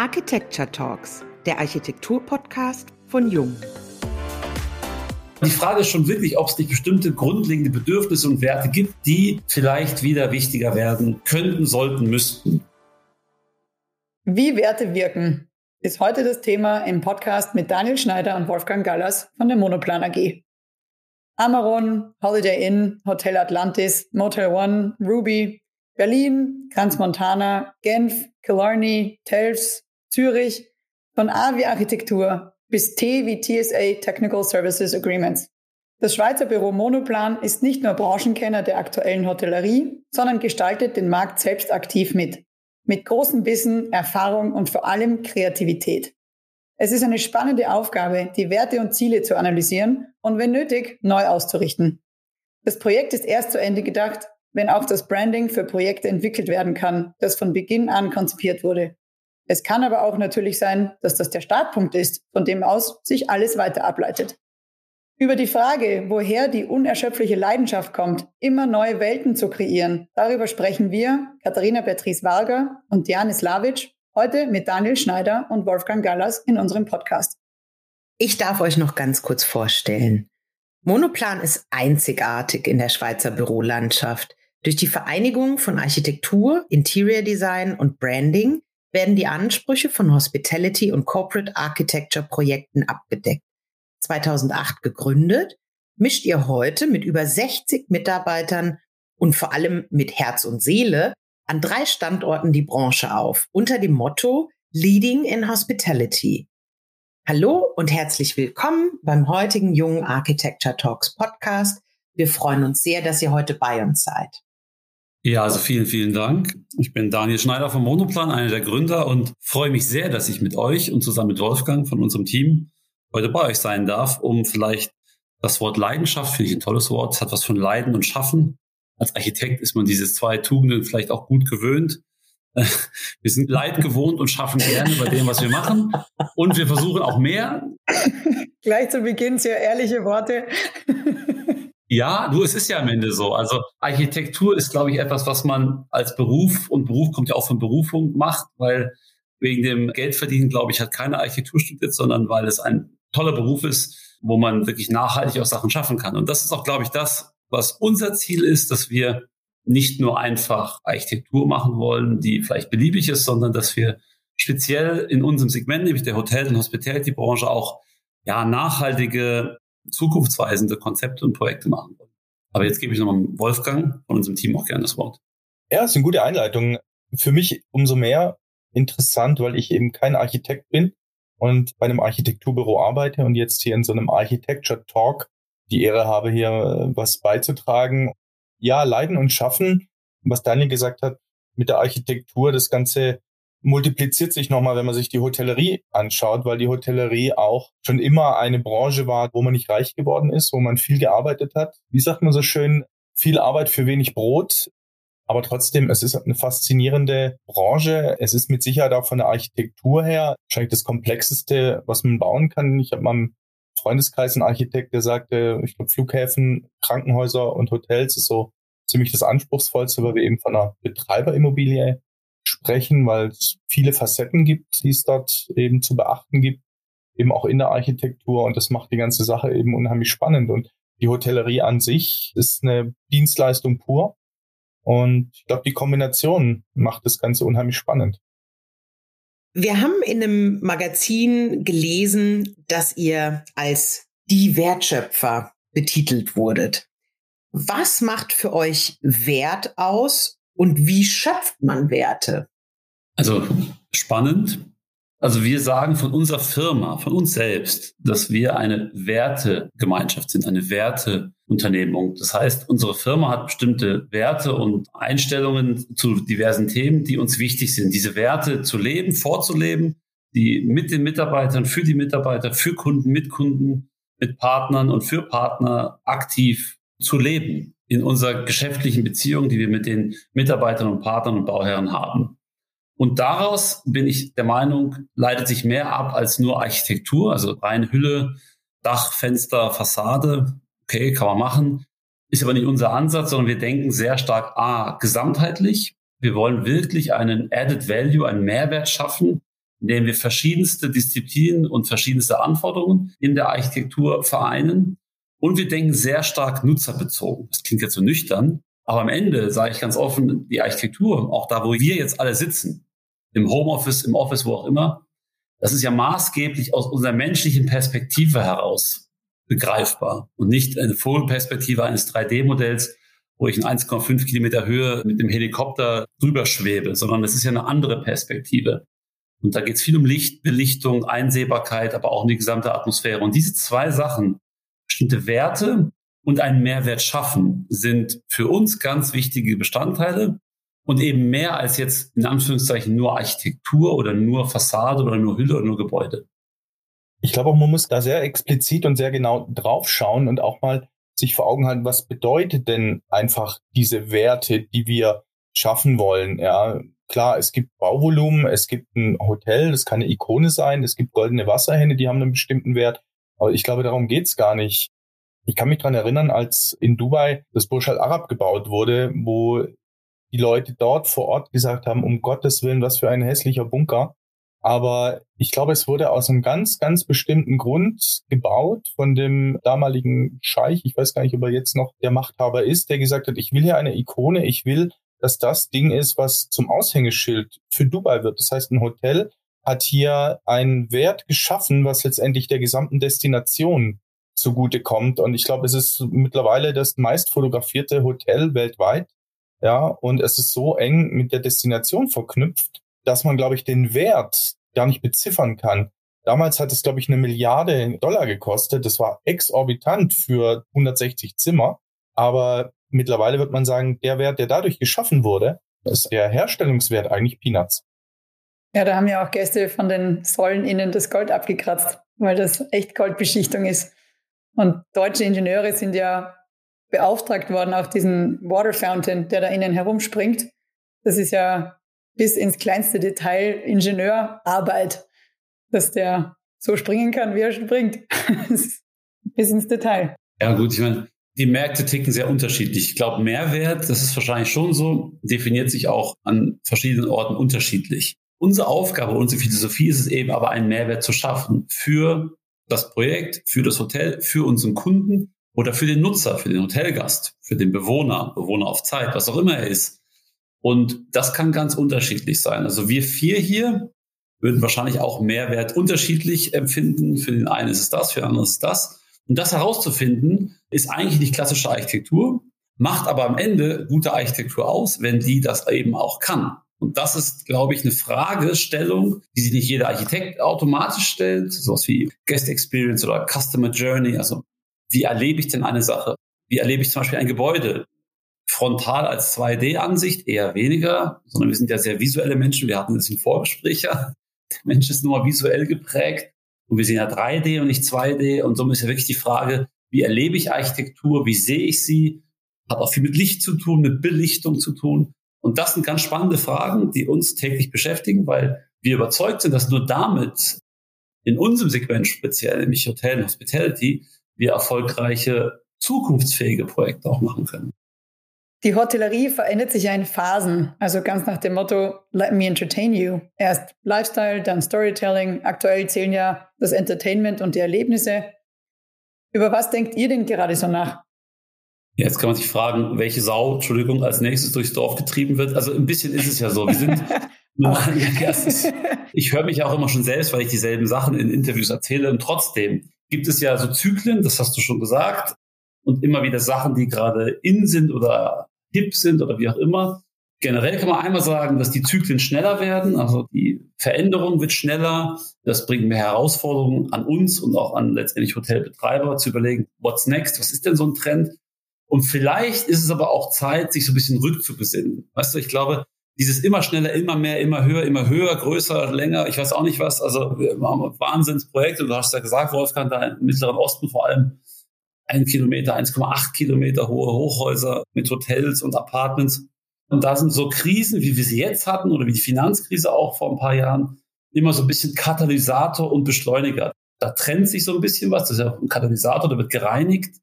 Architecture Talks, der Architektur-Podcast von Jung. Die Frage ist schon wirklich, ob es nicht bestimmte grundlegende Bedürfnisse und Werte gibt, die vielleicht wieder wichtiger werden könnten, sollten, müssten. Wie Werte wirken, ist heute das Thema im Podcast mit Daniel Schneider und Wolfgang Gallas von der Monoplan AG. Amaron, Holiday Inn, Hotel Atlantis, Motel One, Ruby, Berlin, Kranz Montana, Genf, Killarney, Telfs, Zürich, von A wie Architektur bis T wie TSA Technical Services Agreements. Das Schweizer Büro Monoplan ist nicht nur Branchenkenner der aktuellen Hotellerie, sondern gestaltet den Markt selbst aktiv mit. Mit großem Wissen, Erfahrung und vor allem Kreativität. Es ist eine spannende Aufgabe, die Werte und Ziele zu analysieren und wenn nötig, neu auszurichten. Das Projekt ist erst zu Ende gedacht, wenn auch das Branding für Projekte entwickelt werden kann, das von Beginn an konzipiert wurde. Es kann aber auch natürlich sein, dass das der Startpunkt ist, von dem aus sich alles weiter ableitet. Über die Frage, woher die unerschöpfliche Leidenschaft kommt, immer neue Welten zu kreieren, darüber sprechen wir, Katharina Beatrice Varga und Diane Slavic, Heute mit Daniel Schneider und Wolfgang Gallas in unserem Podcast. Ich darf euch noch ganz kurz vorstellen. Monoplan ist einzigartig in der Schweizer Bürolandschaft. Durch die Vereinigung von Architektur, Interior Design und Branding werden die Ansprüche von Hospitality und Corporate Architecture Projekten abgedeckt. 2008 gegründet, mischt ihr heute mit über 60 Mitarbeitern und vor allem mit Herz und Seele an drei Standorten die Branche auf, unter dem Motto Leading in Hospitality. Hallo und herzlich willkommen beim heutigen Jungen Architecture Talks Podcast. Wir freuen uns sehr, dass ihr heute bei uns seid. Ja, also vielen, vielen Dank. Ich bin Daniel Schneider vom Monoplan, einer der Gründer und freue mich sehr, dass ich mit euch und zusammen mit Wolfgang von unserem Team heute bei euch sein darf, um vielleicht das Wort Leidenschaft, finde ich ein tolles Wort, hat was von Leiden und Schaffen, als Architekt ist man diese zwei Tugenden vielleicht auch gut gewöhnt. Wir sind leid gewohnt und schaffen gerne bei dem, was wir machen. Und wir versuchen auch mehr. Gleich zu Beginn sehr ehrliche Worte. Ja, du, es ist ja am Ende so. Also Architektur ist, glaube ich, etwas, was man als Beruf und Beruf kommt ja auch von Berufung macht, weil wegen dem Geldverdienen, glaube ich, hat keine Architektur studiert, sondern weil es ein toller Beruf ist, wo man wirklich nachhaltig auch Sachen schaffen kann. Und das ist auch, glaube ich, das, was unser Ziel ist, dass wir nicht nur einfach Architektur machen wollen, die vielleicht beliebig ist, sondern dass wir speziell in unserem Segment, nämlich der Hotel- und Hospitality-Branche, auch ja, nachhaltige, zukunftsweisende Konzepte und Projekte machen wollen. Aber jetzt gebe ich nochmal Wolfgang von unserem Team auch gerne das Wort. Ja, ist eine gute Einleitung. Für mich umso mehr interessant, weil ich eben kein Architekt bin und bei einem Architekturbüro arbeite und jetzt hier in so einem Architecture Talk die Ehre habe, hier äh, was beizutragen. Ja, leiden und schaffen, was Daniel gesagt hat, mit der Architektur, das Ganze multipliziert sich nochmal, wenn man sich die Hotellerie anschaut, weil die Hotellerie auch schon immer eine Branche war, wo man nicht reich geworden ist, wo man viel gearbeitet hat. Wie sagt man so schön, viel Arbeit für wenig Brot. Aber trotzdem, es ist eine faszinierende Branche. Es ist mit Sicherheit auch von der Architektur her wahrscheinlich das Komplexeste, was man bauen kann. Ich habe mal Freundeskreis ein Architekt, der sagte, ich glaube, Flughäfen, Krankenhäuser und Hotels ist so ziemlich das Anspruchsvollste, weil wir eben von einer Betreiberimmobilie sprechen, weil es viele Facetten gibt, die es dort eben zu beachten gibt, eben auch in der Architektur und das macht die ganze Sache eben unheimlich spannend und die Hotellerie an sich ist eine Dienstleistung pur und ich glaube, die Kombination macht das Ganze unheimlich spannend. Wir haben in einem Magazin gelesen, dass ihr als die Wertschöpfer betitelt wurdet. Was macht für euch Wert aus und wie schöpft man Werte? Also spannend. Also wir sagen von unserer Firma, von uns selbst, dass wir eine Wertegemeinschaft sind, eine Werteunternehmung. Das heißt, unsere Firma hat bestimmte Werte und Einstellungen zu diversen Themen, die uns wichtig sind. Diese Werte zu leben, vorzuleben, die mit den Mitarbeitern, für die Mitarbeiter, für Kunden, mit Kunden, mit Partnern und für Partner aktiv zu leben in unserer geschäftlichen Beziehung, die wir mit den Mitarbeitern und Partnern und Bauherren haben. Und daraus bin ich der Meinung, leitet sich mehr ab als nur Architektur, also rein Hülle, Dach, Fenster, Fassade. Okay, kann man machen. Ist aber nicht unser Ansatz, sondern wir denken sehr stark A, gesamtheitlich. Wir wollen wirklich einen Added Value, einen Mehrwert schaffen in dem wir verschiedenste Disziplinen und verschiedenste Anforderungen in der Architektur vereinen. Und wir denken sehr stark nutzerbezogen. Das klingt jetzt so nüchtern, aber am Ende sage ich ganz offen, die Architektur, auch da, wo wir jetzt alle sitzen, im Homeoffice, im Office, wo auch immer, das ist ja maßgeblich aus unserer menschlichen Perspektive heraus begreifbar und nicht eine Vogelperspektive eines 3D-Modells, wo ich in 1,5 Kilometer Höhe mit dem Helikopter drüber schwebe, sondern es ist ja eine andere Perspektive. Und da geht es viel um Licht, Belichtung, Einsehbarkeit, aber auch um die gesamte Atmosphäre. Und diese zwei Sachen, bestimmte Werte und einen Mehrwert schaffen, sind für uns ganz wichtige Bestandteile und eben mehr als jetzt in Anführungszeichen nur Architektur oder nur Fassade oder nur Hülle oder nur Gebäude. Ich glaube auch, man muss da sehr explizit und sehr genau draufschauen und auch mal sich vor Augen halten, was bedeutet denn einfach diese Werte, die wir schaffen wollen. Ja, klar, es gibt Bauvolumen, es gibt ein Hotel, das kann eine Ikone sein, es gibt goldene Wasserhähne, die haben einen bestimmten Wert. Aber ich glaube, darum geht's gar nicht. Ich kann mich dran erinnern, als in Dubai das Burj Al Arab gebaut wurde, wo die Leute dort vor Ort gesagt haben, um Gottes Willen, was für ein hässlicher Bunker. Aber ich glaube, es wurde aus einem ganz, ganz bestimmten Grund gebaut von dem damaligen Scheich. Ich weiß gar nicht, ob er jetzt noch der Machthaber ist, der gesagt hat, ich will hier eine Ikone, ich will, dass das Ding ist, was zum Aushängeschild für Dubai wird. Das heißt, ein Hotel hat hier einen Wert geschaffen, was letztendlich der gesamten Destination zugute kommt. Und ich glaube, es ist mittlerweile das meist fotografierte Hotel weltweit. Ja, und es ist so eng mit der Destination verknüpft, dass man, glaube ich, den Wert gar nicht beziffern kann. Damals hat es, glaube ich, eine Milliarde Dollar gekostet. Das war exorbitant für 160 Zimmer. Aber mittlerweile wird man sagen, der Wert, der dadurch geschaffen wurde, ist der Herstellungswert eigentlich Peanuts. Ja, da haben ja auch Gäste von den Säulen innen das Gold abgekratzt, weil das echt Goldbeschichtung ist. Und deutsche Ingenieure sind ja beauftragt worden, auch diesen Water Fountain, der da innen herumspringt. Das ist ja bis ins kleinste Detail Ingenieurarbeit, dass der so springen kann, wie er springt. bis ins Detail. Ja, gut, ich meine, die Märkte ticken sehr unterschiedlich. Ich glaube, Mehrwert, das ist wahrscheinlich schon so, definiert sich auch an verschiedenen Orten unterschiedlich. Unsere Aufgabe, unsere Philosophie ist es eben aber, einen Mehrwert zu schaffen für das Projekt, für das Hotel, für unseren Kunden oder für den Nutzer, für den Hotelgast, für den Bewohner, Bewohner auf Zeit, was auch immer er ist. Und das kann ganz unterschiedlich sein. Also wir vier hier würden wahrscheinlich auch Mehrwert unterschiedlich empfinden. Für den einen ist es das, für den anderen ist es das. Und das herauszufinden, ist eigentlich nicht klassische Architektur, macht aber am Ende gute Architektur aus, wenn die das eben auch kann. Und das ist, glaube ich, eine Fragestellung, die sich nicht jeder Architekt automatisch stellt, sowas wie Guest Experience oder Customer Journey. Also wie erlebe ich denn eine Sache? Wie erlebe ich zum Beispiel ein Gebäude? Frontal als 2D-Ansicht eher weniger, sondern wir sind ja sehr visuelle Menschen. Wir hatten das im Vorgespräch ja. Der Mensch ist nur visuell geprägt und wir sind ja 3D und nicht 2D. Und somit ist ja wirklich die Frage, wie erlebe ich Architektur? Wie sehe ich sie? Hat auch viel mit Licht zu tun, mit Belichtung zu tun. Und das sind ganz spannende Fragen, die uns täglich beschäftigen, weil wir überzeugt sind, dass nur damit in unserem Segment speziell, nämlich Hotel und Hospitality, wir erfolgreiche, zukunftsfähige Projekte auch machen können. Die Hotellerie verändert sich ja in Phasen, also ganz nach dem Motto, let me entertain you. Erst Lifestyle, dann Storytelling. Aktuell zählen ja das Entertainment und die Erlebnisse. Über was denkt ihr denn gerade so nach? Jetzt kann man sich fragen, welche Sau, Entschuldigung, als nächstes durchs Dorf getrieben wird. Also ein bisschen ist es ja so. Wir sind nur Ich höre mich auch immer schon selbst, weil ich dieselben Sachen in Interviews erzähle. Und trotzdem gibt es ja so Zyklen, das hast du schon gesagt, und immer wieder Sachen, die gerade in sind oder hip sind oder wie auch immer. Generell kann man einmal sagen, dass die Zyklen schneller werden, also die Veränderung wird schneller. Das bringt mehr Herausforderungen an uns und auch an letztendlich Hotelbetreiber zu überlegen, what's next? Was ist denn so ein Trend? Und vielleicht ist es aber auch Zeit, sich so ein bisschen rückzubesinnen. Weißt du, ich glaube, dieses immer schneller, immer mehr, immer höher, immer höher, größer, länger, ich weiß auch nicht was. Also wir haben Wahnsinnsprojekte. Du hast ja gesagt, Wolfgang, da im Mittleren Osten vor allem ein Kilometer, 1,8 Kilometer hohe Hochhäuser mit Hotels und Apartments. Und da sind so Krisen, wie wir sie jetzt hatten oder wie die Finanzkrise auch vor ein paar Jahren, immer so ein bisschen Katalysator und Beschleuniger. Da trennt sich so ein bisschen was. Das ist ja ein Katalysator, der wird gereinigt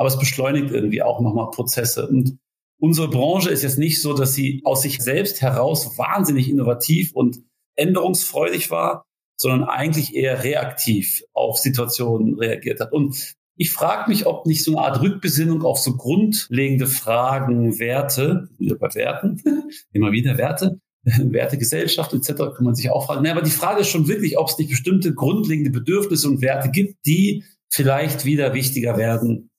aber es beschleunigt irgendwie auch nochmal Prozesse. Und unsere Branche ist jetzt nicht so, dass sie aus sich selbst heraus wahnsinnig innovativ und änderungsfreudig war, sondern eigentlich eher reaktiv auf Situationen reagiert hat. Und ich frage mich, ob nicht so eine Art Rückbesinnung auf so grundlegende Fragen, Werte, wieder bei Werten, immer wieder Werte, Werte Gesellschaft etc. kann man sich auch fragen. Nee, aber die Frage ist schon wirklich, ob es nicht bestimmte grundlegende Bedürfnisse und Werte gibt, die vielleicht wieder wichtiger werden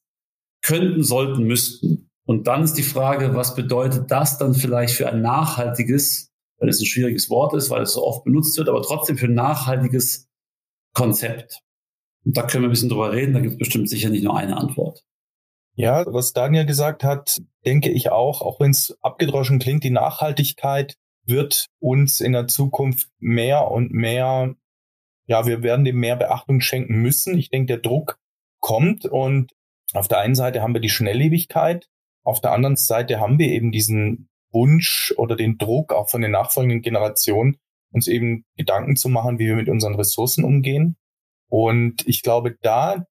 könnten, sollten, müssten. Und dann ist die Frage, was bedeutet das dann vielleicht für ein nachhaltiges, weil es ein schwieriges Wort ist, weil es so oft benutzt wird, aber trotzdem für ein nachhaltiges Konzept. Und da können wir ein bisschen drüber reden, da gibt es bestimmt sicher nicht nur eine Antwort. Ja, was Daniel gesagt hat, denke ich auch, auch wenn es abgedroschen klingt, die Nachhaltigkeit wird uns in der Zukunft mehr und mehr, ja, wir werden dem mehr Beachtung schenken müssen. Ich denke, der Druck kommt und auf der einen Seite haben wir die Schnelllebigkeit, auf der anderen Seite haben wir eben diesen Wunsch oder den Druck auch von den nachfolgenden Generationen, uns eben Gedanken zu machen, wie wir mit unseren Ressourcen umgehen. Und ich glaube, da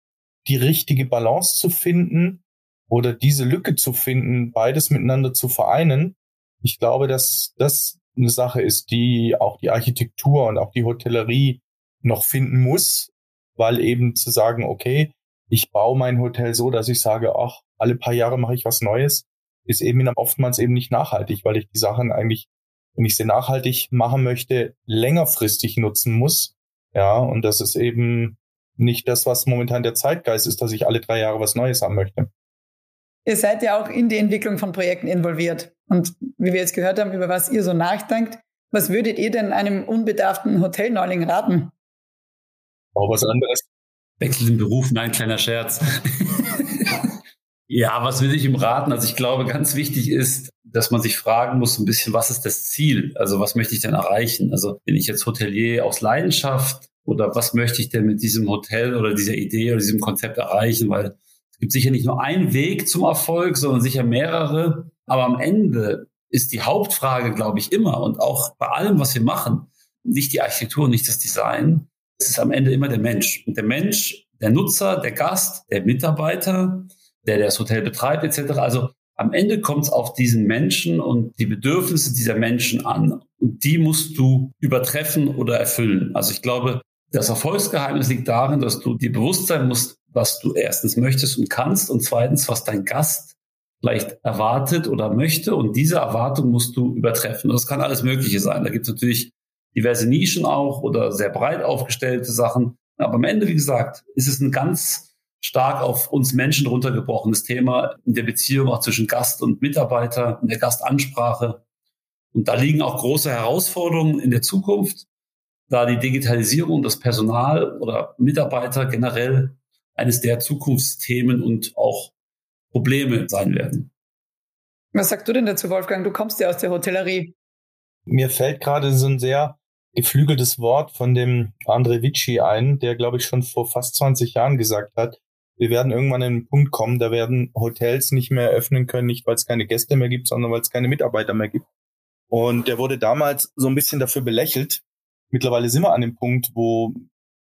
die richtige Balance zu finden oder diese Lücke zu finden, beides miteinander zu vereinen, ich glaube, dass das eine Sache ist, die auch die Architektur und auch die Hotellerie noch finden muss, weil eben zu sagen, okay, ich baue mein Hotel so, dass ich sage, ach, alle paar Jahre mache ich was Neues, ist eben oftmals eben nicht nachhaltig, weil ich die Sachen eigentlich, wenn ich sie nachhaltig machen möchte, längerfristig nutzen muss. Ja, und das ist eben nicht das, was momentan der Zeitgeist ist, dass ich alle drei Jahre was Neues haben möchte. Ihr seid ja auch in die Entwicklung von Projekten involviert. Und wie wir jetzt gehört haben, über was ihr so nachdenkt, was würdet ihr denn einem unbedarften Hotelneuling raten? Auch was anderes. Wechsel den Beruf, nein, kleiner Scherz. ja, was will ich ihm raten? Also ich glaube, ganz wichtig ist, dass man sich fragen muss, ein bisschen, was ist das Ziel? Also was möchte ich denn erreichen? Also bin ich jetzt Hotelier aus Leidenschaft oder was möchte ich denn mit diesem Hotel oder dieser Idee oder diesem Konzept erreichen? Weil gibt sicher nicht nur einen Weg zum Erfolg, sondern sicher mehrere. Aber am Ende ist die Hauptfrage, glaube ich, immer und auch bei allem, was wir machen, nicht die Architektur, nicht das Design. Es ist am Ende immer der Mensch. Und der Mensch, der Nutzer, der Gast, der Mitarbeiter, der, der das Hotel betreibt, etc. Also am Ende kommt es auf diesen Menschen und die Bedürfnisse dieser Menschen an. Und die musst du übertreffen oder erfüllen. Also ich glaube, das Erfolgsgeheimnis liegt darin, dass du dir bewusst sein musst, was du erstens möchtest und kannst und zweitens, was dein Gast vielleicht erwartet oder möchte. Und diese Erwartung musst du übertreffen. Das kann alles Mögliche sein. Da gibt es natürlich diverse Nischen auch oder sehr breit aufgestellte Sachen. Aber am Ende, wie gesagt, ist es ein ganz stark auf uns Menschen runtergebrochenes Thema in der Beziehung auch zwischen Gast und Mitarbeiter, in der Gastansprache. Und da liegen auch große Herausforderungen in der Zukunft, da die Digitalisierung, das Personal oder Mitarbeiter generell eines der Zukunftsthemen und auch Probleme sein werden. Was sagst du denn dazu, Wolfgang? Du kommst ja aus der Hotellerie. Mir fällt gerade so ein sehr geflügeltes Wort von dem Andre Vici ein, der, glaube ich, schon vor fast 20 Jahren gesagt hat, wir werden irgendwann an einen Punkt kommen, da werden Hotels nicht mehr öffnen können, nicht weil es keine Gäste mehr gibt, sondern weil es keine Mitarbeiter mehr gibt. Und der wurde damals so ein bisschen dafür belächelt. Mittlerweile sind wir an dem Punkt, wo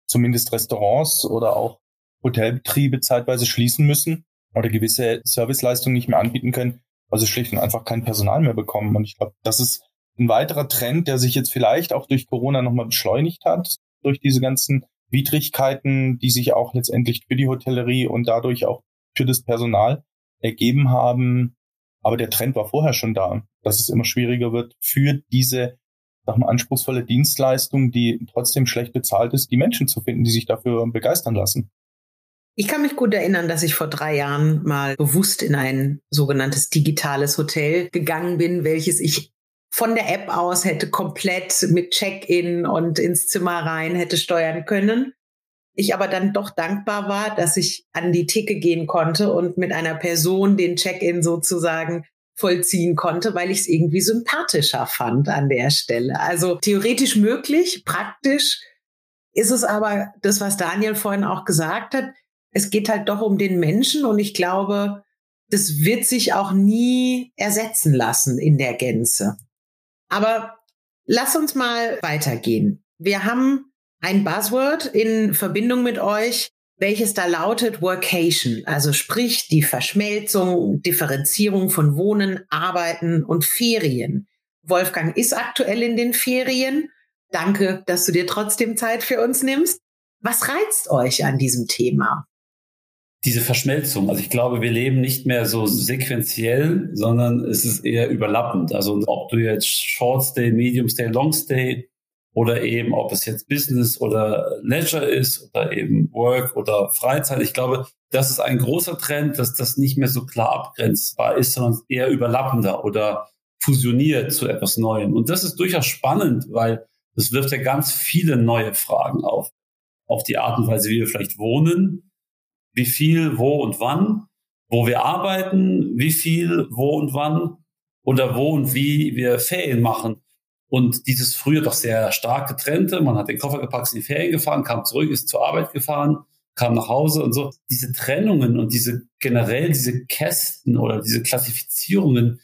zumindest Restaurants oder auch Hotelbetriebe zeitweise schließen müssen oder gewisse Serviceleistungen nicht mehr anbieten können, weil sie schlicht und einfach kein Personal mehr bekommen. Und ich glaube, das ist ein weiterer Trend, der sich jetzt vielleicht auch durch Corona nochmal beschleunigt hat, durch diese ganzen Widrigkeiten, die sich auch letztendlich für die Hotellerie und dadurch auch für das Personal ergeben haben. Aber der Trend war vorher schon da, dass es immer schwieriger wird, für diese sag mal, anspruchsvolle Dienstleistung, die trotzdem schlecht bezahlt ist, die Menschen zu finden, die sich dafür begeistern lassen. Ich kann mich gut erinnern, dass ich vor drei Jahren mal bewusst in ein sogenanntes digitales Hotel gegangen bin, welches ich von der App aus hätte komplett mit Check-in und ins Zimmer rein hätte steuern können. Ich aber dann doch dankbar war, dass ich an die Theke gehen konnte und mit einer Person den Check-in sozusagen vollziehen konnte, weil ich es irgendwie sympathischer fand an der Stelle. Also theoretisch möglich, praktisch ist es aber das, was Daniel vorhin auch gesagt hat es geht halt doch um den Menschen und ich glaube, das wird sich auch nie ersetzen lassen in der Gänze. Aber lass uns mal weitergehen. Wir haben ein Buzzword in Verbindung mit euch, welches da lautet Workation, also sprich die Verschmelzung, Differenzierung von Wohnen, Arbeiten und Ferien. Wolfgang ist aktuell in den Ferien Danke, dass du dir trotzdem Zeit für uns nimmst. Was reizt euch an diesem Thema? Diese Verschmelzung. Also ich glaube, wir leben nicht mehr so sequenziell, sondern es ist eher überlappend. Also ob du jetzt Short Stay, Medium Stay, Long Stay oder eben ob es jetzt Business oder Leisure ist oder eben Work oder Freizeit. Ich glaube, das ist ein großer Trend, dass das nicht mehr so klar abgrenzbar ist, sondern eher überlappender oder fusioniert zu etwas Neuem. Und das ist durchaus spannend, weil das wirft ja ganz viele neue Fragen auf. Auf die Art und Weise, wie wir vielleicht wohnen, wie viel, wo und wann, wo wir arbeiten, wie viel, wo und wann oder wo und wie wir Ferien machen. Und dieses früher doch sehr stark getrennte, man hat den Koffer gepackt, in die Ferien gefahren, kam zurück, ist zur Arbeit gefahren, kam nach Hause und so. Diese Trennungen und diese generell diese Kästen oder diese Klassifizierungen,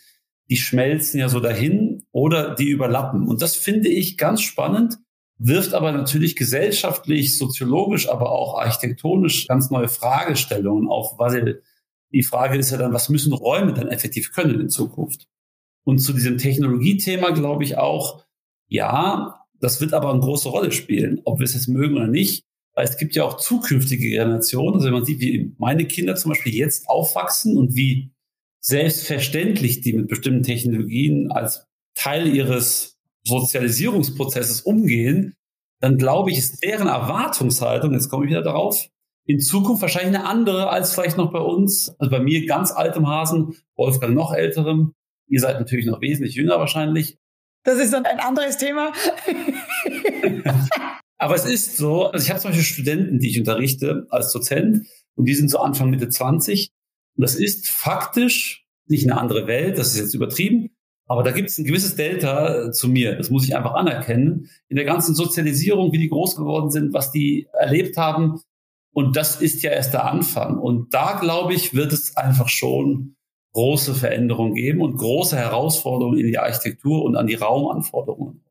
die schmelzen ja so dahin oder die überlappen. Und das finde ich ganz spannend, wirft aber natürlich gesellschaftlich, soziologisch, aber auch architektonisch ganz neue Fragestellungen auf. Weil die Frage ist ja dann, was müssen Räume dann effektiv können in Zukunft? Und zu diesem Technologiethema glaube ich auch, ja, das wird aber eine große Rolle spielen, ob wir es jetzt mögen oder nicht. Weil es gibt ja auch zukünftige Generationen. Also wenn man sieht, wie meine Kinder zum Beispiel jetzt aufwachsen und wie selbstverständlich die mit bestimmten Technologien als Teil ihres Sozialisierungsprozesses umgehen, dann glaube ich, ist deren Erwartungshaltung, jetzt komme ich wieder darauf, in Zukunft wahrscheinlich eine andere als vielleicht noch bei uns. Also bei mir ganz altem Hasen, Wolfgang noch älterem. Ihr seid natürlich noch wesentlich jünger wahrscheinlich. Das ist dann ein anderes Thema. Aber es ist so, also ich habe zum Beispiel Studenten, die ich unterrichte als Dozent und die sind so Anfang Mitte 20. Und das ist faktisch nicht eine andere Welt, das ist jetzt übertrieben, aber da gibt es ein gewisses Delta zu mir. Das muss ich einfach anerkennen. In der ganzen Sozialisierung, wie die groß geworden sind, was die erlebt haben. Und das ist ja erst der Anfang. Und da, glaube ich, wird es einfach schon große Veränderungen geben und große Herausforderungen in die Architektur und an die Raumanforderungen.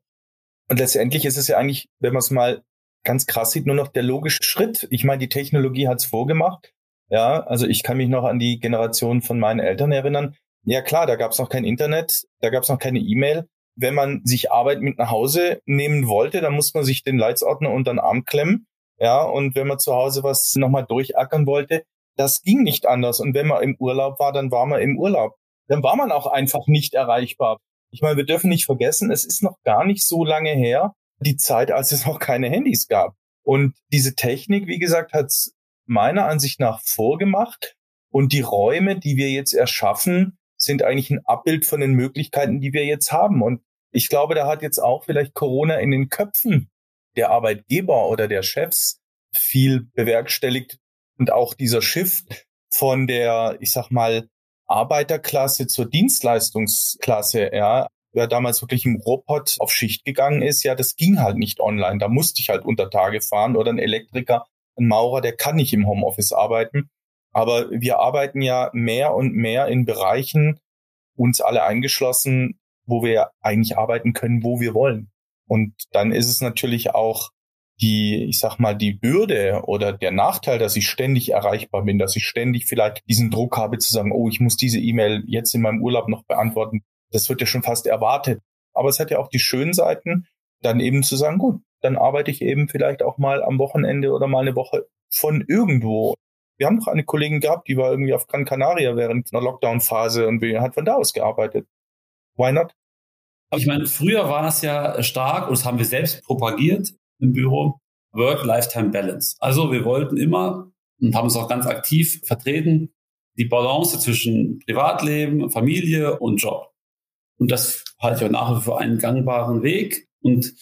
Und letztendlich ist es ja eigentlich, wenn man es mal ganz krass sieht, nur noch der logische Schritt. Ich meine, die Technologie hat es vorgemacht. Ja, also ich kann mich noch an die Generation von meinen Eltern erinnern. Ja klar, da gab es noch kein Internet, da gab es noch keine E-Mail. Wenn man sich Arbeit mit nach Hause nehmen wollte, dann muss man sich den Leitsordner unter den Arm klemmen. Ja, und wenn man zu Hause was nochmal durchackern wollte, das ging nicht anders. Und wenn man im Urlaub war, dann war man im Urlaub. Dann war man auch einfach nicht erreichbar. Ich meine, wir dürfen nicht vergessen, es ist noch gar nicht so lange her, die Zeit, als es noch keine Handys gab. Und diese Technik, wie gesagt, hat meiner Ansicht nach vorgemacht. Und die Räume, die wir jetzt erschaffen, sind eigentlich ein Abbild von den Möglichkeiten, die wir jetzt haben. Und ich glaube, da hat jetzt auch vielleicht Corona in den Köpfen der Arbeitgeber oder der Chefs viel bewerkstelligt. Und auch dieser Shift von der, ich sag mal, Arbeiterklasse zur Dienstleistungsklasse, ja, wer damals wirklich im Robot auf Schicht gegangen ist, ja, das ging halt nicht online. Da musste ich halt unter Tage fahren oder ein Elektriker, ein Maurer, der kann nicht im Homeoffice arbeiten. Aber wir arbeiten ja mehr und mehr in Bereichen, uns alle eingeschlossen, wo wir eigentlich arbeiten können, wo wir wollen. Und dann ist es natürlich auch die, ich sag mal, die Bürde oder der Nachteil, dass ich ständig erreichbar bin, dass ich ständig vielleicht diesen Druck habe zu sagen, oh, ich muss diese E-Mail jetzt in meinem Urlaub noch beantworten. Das wird ja schon fast erwartet. Aber es hat ja auch die schönen Seiten, dann eben zu sagen, gut, dann arbeite ich eben vielleicht auch mal am Wochenende oder mal eine Woche von irgendwo. Wir haben doch eine Kollegin gehabt, die war irgendwie auf Gran Canaria während einer Lockdown-Phase und hat von da aus gearbeitet. Why not? Aber ich meine, früher war das ja stark und das haben wir selbst propagiert im Büro, Work-Lifetime-Balance. Also wir wollten immer und haben es auch ganz aktiv vertreten, die Balance zwischen Privatleben, Familie und Job. Und das halte ich auch nach wie vor einen gangbaren Weg. Und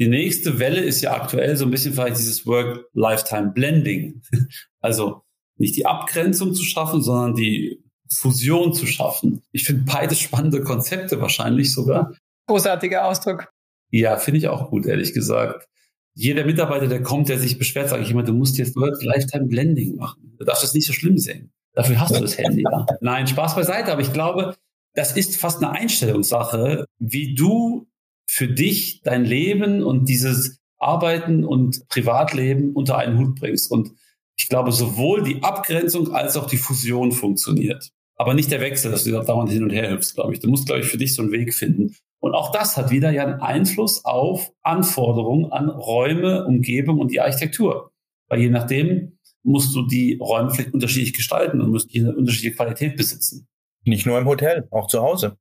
die nächste Welle ist ja aktuell so ein bisschen vielleicht dieses Work-Lifetime-Blending. Also nicht die Abgrenzung zu schaffen, sondern die Fusion zu schaffen. Ich finde beide spannende Konzepte wahrscheinlich sogar. Großartiger Ausdruck. Ja, finde ich auch gut, ehrlich gesagt. Jeder Mitarbeiter, der kommt, der sich beschwert, sage ich immer, du musst jetzt Work-Lifetime-Blending machen. Du darfst das nicht so schlimm sehen. Dafür hast du das Handy ja. Nein, Spaß beiseite, aber ich glaube, das ist fast eine Einstellungssache, wie du für dich dein Leben und dieses Arbeiten und Privatleben unter einen Hut bringst. Und ich glaube, sowohl die Abgrenzung als auch die Fusion funktioniert. Aber nicht der Wechsel, dass du da dauernd hin und her hüpfst, glaube ich. Du musst, glaube ich, für dich so einen Weg finden. Und auch das hat wieder ja einen Einfluss auf Anforderungen an Räume, Umgebung und die Architektur. Weil je nachdem musst du die Räume vielleicht unterschiedlich gestalten und musst eine unterschiedliche Qualität besitzen. Nicht nur im Hotel, auch zu Hause.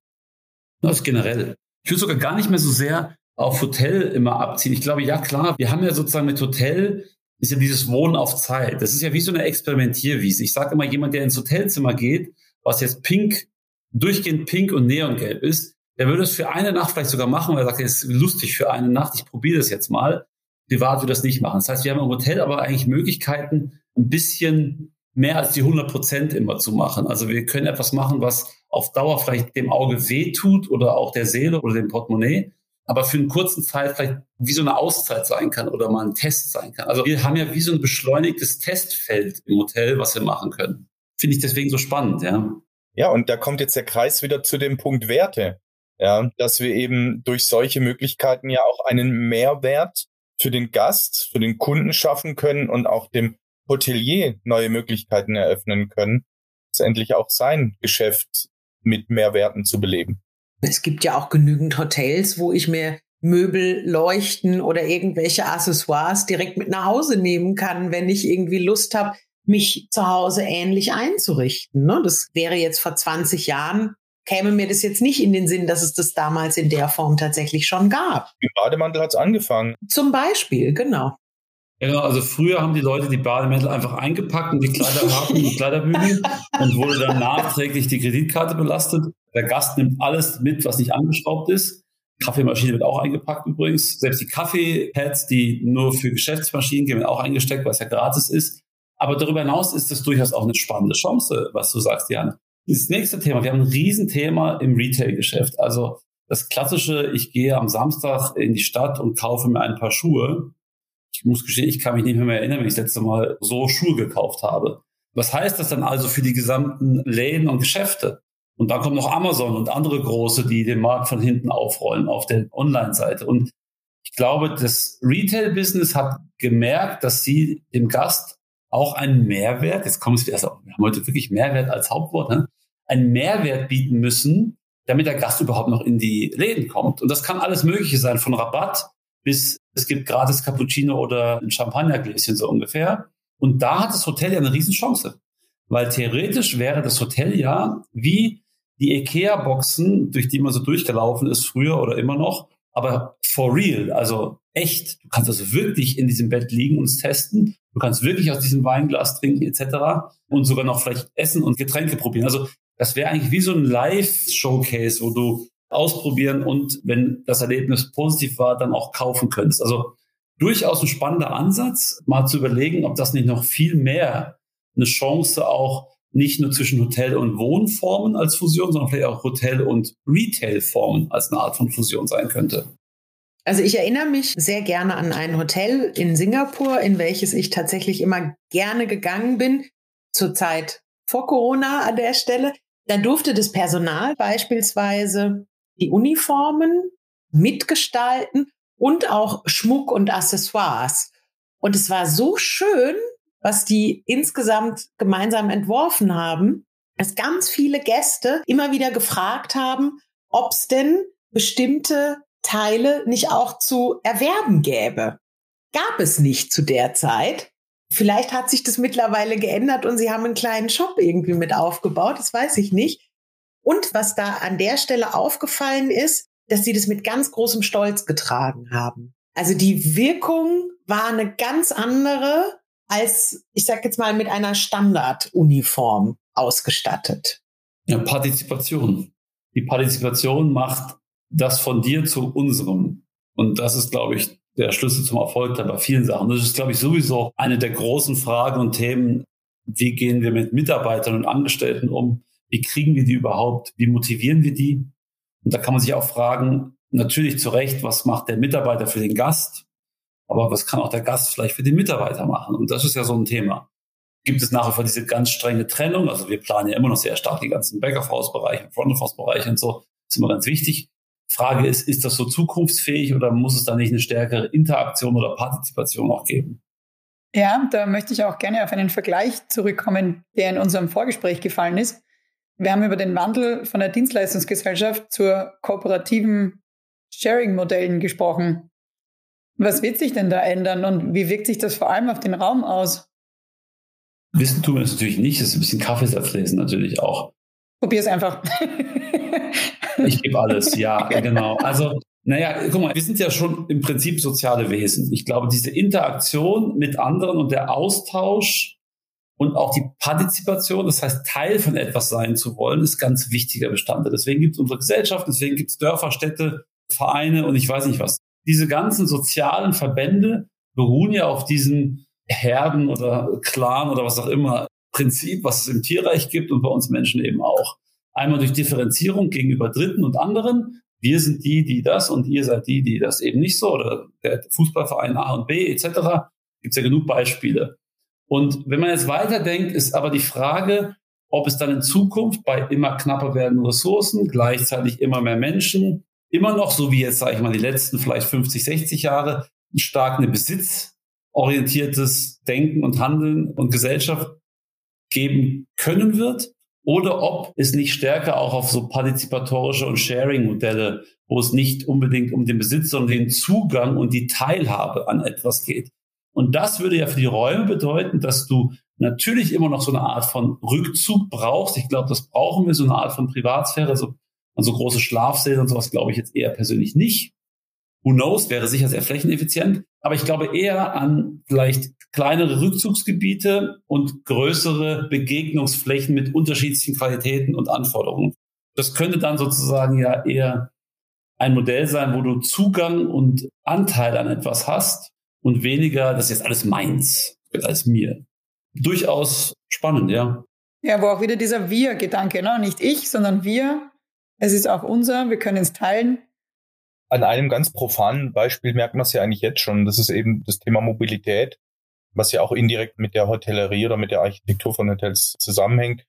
Das ist generell. Ich würde sogar gar nicht mehr so sehr auf Hotel immer abziehen. Ich glaube, ja klar, wir haben ja sozusagen mit Hotel ist ja dieses Wohnen auf Zeit. Das ist ja wie so eine Experimentierwiese. Ich sage immer, jemand, der ins Hotelzimmer geht, was jetzt pink, durchgehend pink und neongelb ist, der würde es für eine Nacht vielleicht sogar machen, weil er sagt, es ist lustig für eine Nacht, ich probiere das jetzt mal. Privat würde das nicht machen. Das heißt, wir haben im Hotel aber eigentlich Möglichkeiten, ein bisschen mehr als die 100 Prozent immer zu machen. Also wir können etwas machen, was auf Dauer vielleicht dem Auge wehtut oder auch der Seele oder dem Portemonnaie, aber für einen kurzen Zeit vielleicht wie so eine Auszeit sein kann oder mal ein Test sein kann. Also wir haben ja wie so ein beschleunigtes Testfeld im Hotel, was wir machen können. Finde ich deswegen so spannend, ja. Ja, und da kommt jetzt der Kreis wieder zu dem Punkt Werte. Ja, dass wir eben durch solche Möglichkeiten ja auch einen Mehrwert für den Gast, für den Kunden schaffen können und auch dem Hotelier neue Möglichkeiten eröffnen können, letztendlich auch sein Geschäft mit Mehrwerten zu beleben. Es gibt ja auch genügend Hotels, wo ich mir Möbel, Leuchten oder irgendwelche Accessoires direkt mit nach Hause nehmen kann, wenn ich irgendwie Lust habe, mich zu Hause ähnlich einzurichten. Ne? Das wäre jetzt vor 20 Jahren, käme mir das jetzt nicht in den Sinn, dass es das damals in der Form tatsächlich schon gab. Im Bademantel hat es angefangen. Zum Beispiel, genau. Genau, also früher haben die Leute die Bademäntel einfach eingepackt in die Kleiderhaken, die Kleiderbügel und wurde dann nachträglich die Kreditkarte belastet. Der Gast nimmt alles mit, was nicht angeschraubt ist. Kaffeemaschine wird auch eingepackt übrigens. Selbst die Kaffeepads, die nur für Geschäftsmaschinen gehen, werden auch eingesteckt, weil es ja gratis ist. Aber darüber hinaus ist das durchaus auch eine spannende Chance, was du sagst, Jan. Das nächste Thema, wir haben ein Riesenthema im Retail-Geschäft. Also das klassische, ich gehe am Samstag in die Stadt und kaufe mir ein paar Schuhe ich muss gestehen, ich kann mich nicht mehr erinnern, wenn ich das letzte Mal so Schuhe gekauft habe. Was heißt das dann also für die gesamten Läden und Geschäfte? Und dann kommt noch Amazon und andere große, die den Markt von hinten aufrollen auf der Online-Seite. Und ich glaube, das Retail-Business hat gemerkt, dass sie dem Gast auch einen Mehrwert, jetzt kommt es wieder, also wir haben heute wirklich Mehrwert als Hauptwort, ne? einen Mehrwert bieten müssen, damit der Gast überhaupt noch in die Läden kommt. Und das kann alles Mögliche sein, von Rabatt bis es gibt gratis Cappuccino oder ein Champagnergläschen so ungefähr. Und da hat das Hotel ja eine Riesenchance. Weil theoretisch wäre das Hotel ja wie die IKEA-Boxen, durch die man so durchgelaufen ist früher oder immer noch, aber for real, also echt. Du kannst also wirklich in diesem Bett liegen und es testen. Du kannst wirklich aus diesem Weinglas trinken etc. und sogar noch vielleicht essen und Getränke probieren. Also das wäre eigentlich wie so ein Live-Showcase, wo du ausprobieren und wenn das Erlebnis positiv war, dann auch kaufen könntest. Also durchaus ein spannender Ansatz, mal zu überlegen, ob das nicht noch viel mehr eine Chance auch nicht nur zwischen Hotel- und Wohnformen als Fusion, sondern vielleicht auch Hotel- und Retail-Formen als eine Art von Fusion sein könnte. Also ich erinnere mich sehr gerne an ein Hotel in Singapur, in welches ich tatsächlich immer gerne gegangen bin, zur Zeit vor Corona an der Stelle. Da durfte das Personal beispielsweise die Uniformen mitgestalten und auch Schmuck und Accessoires. Und es war so schön, was die insgesamt gemeinsam entworfen haben, dass ganz viele Gäste immer wieder gefragt haben, ob es denn bestimmte Teile nicht auch zu erwerben gäbe. Gab es nicht zu der Zeit. Vielleicht hat sich das mittlerweile geändert und sie haben einen kleinen Shop irgendwie mit aufgebaut, das weiß ich nicht. Und was da an der Stelle aufgefallen ist, dass sie das mit ganz großem Stolz getragen haben. Also die Wirkung war eine ganz andere als, ich sag jetzt mal, mit einer Standarduniform ausgestattet. Ja, Partizipation. Die Partizipation macht das von dir zu unserem. Und das ist, glaube ich, der Schlüssel zum Erfolg bei vielen Sachen. Das ist, glaube ich, sowieso eine der großen Fragen und Themen. Wie gehen wir mit Mitarbeitern und Angestellten um? Wie kriegen wir die überhaupt? Wie motivieren wir die? Und da kann man sich auch fragen, natürlich zu Recht, was macht der Mitarbeiter für den Gast? Aber was kann auch der Gast vielleicht für den Mitarbeiter machen? Und das ist ja so ein Thema. Gibt es nach wie vor diese ganz strenge Trennung? Also wir planen ja immer noch sehr stark die ganzen Back-of-House-Bereiche, Front-of-House-Bereiche und so. Das ist immer ganz wichtig. Frage ist, ist das so zukunftsfähig oder muss es da nicht eine stärkere Interaktion oder Partizipation auch geben? Ja, da möchte ich auch gerne auf einen Vergleich zurückkommen, der in unserem Vorgespräch gefallen ist. Wir haben über den Wandel von der Dienstleistungsgesellschaft zur kooperativen Sharing-Modellen gesprochen. Was wird sich denn da ändern und wie wirkt sich das vor allem auf den Raum aus? Wissen tun wir es natürlich nicht. Das ist ein bisschen Kaffeesatz lesen natürlich auch. Probier es einfach. ich gebe alles, ja, genau. Also, naja, guck mal, wir sind ja schon im Prinzip soziale Wesen. Ich glaube, diese Interaktion mit anderen und der Austausch und auch die Partizipation, das heißt Teil von etwas sein zu wollen, ist ganz wichtiger Bestandteil. Deswegen gibt es unsere Gesellschaft, deswegen gibt es Dörfer, Städte, Vereine und ich weiß nicht was. Diese ganzen sozialen Verbände beruhen ja auf diesen Herden oder Clan oder was auch immer Prinzip, was es im Tierreich gibt und bei uns Menschen eben auch. Einmal durch Differenzierung gegenüber Dritten und anderen. Wir sind die, die das und ihr seid die, die das eben nicht so oder der Fußballverein A und B etc. Gibt es ja genug Beispiele. Und wenn man jetzt weiterdenkt, ist aber die Frage, ob es dann in Zukunft bei immer knapper werdenden Ressourcen, gleichzeitig immer mehr Menschen, immer noch so wie jetzt, sage ich mal, die letzten vielleicht 50, 60 Jahre, stark eine besitzorientiertes Denken und Handeln und Gesellschaft geben können wird oder ob es nicht stärker auch auf so partizipatorische und Sharing-Modelle, wo es nicht unbedingt um den Besitz, sondern den Zugang und die Teilhabe an etwas geht. Und das würde ja für die Räume bedeuten, dass du natürlich immer noch so eine Art von Rückzug brauchst. Ich glaube, das brauchen wir, so eine Art von Privatsphäre. Also, also große Schlafsäle und sowas glaube ich jetzt eher persönlich nicht. Who knows, wäre sicher sehr flächeneffizient. Aber ich glaube eher an vielleicht kleinere Rückzugsgebiete und größere Begegnungsflächen mit unterschiedlichen Qualitäten und Anforderungen. Das könnte dann sozusagen ja eher ein Modell sein, wo du Zugang und Anteil an etwas hast und weniger, das ist jetzt alles meins, als mir. Durchaus spannend, ja. Ja, wo auch wieder dieser Wir-Gedanke, ne? nicht ich, sondern wir. Es ist auch unser, wir können es teilen. An einem ganz profanen Beispiel merkt man es ja eigentlich jetzt schon. Das ist eben das Thema Mobilität was ja auch indirekt mit der Hotellerie oder mit der Architektur von Hotels zusammenhängt.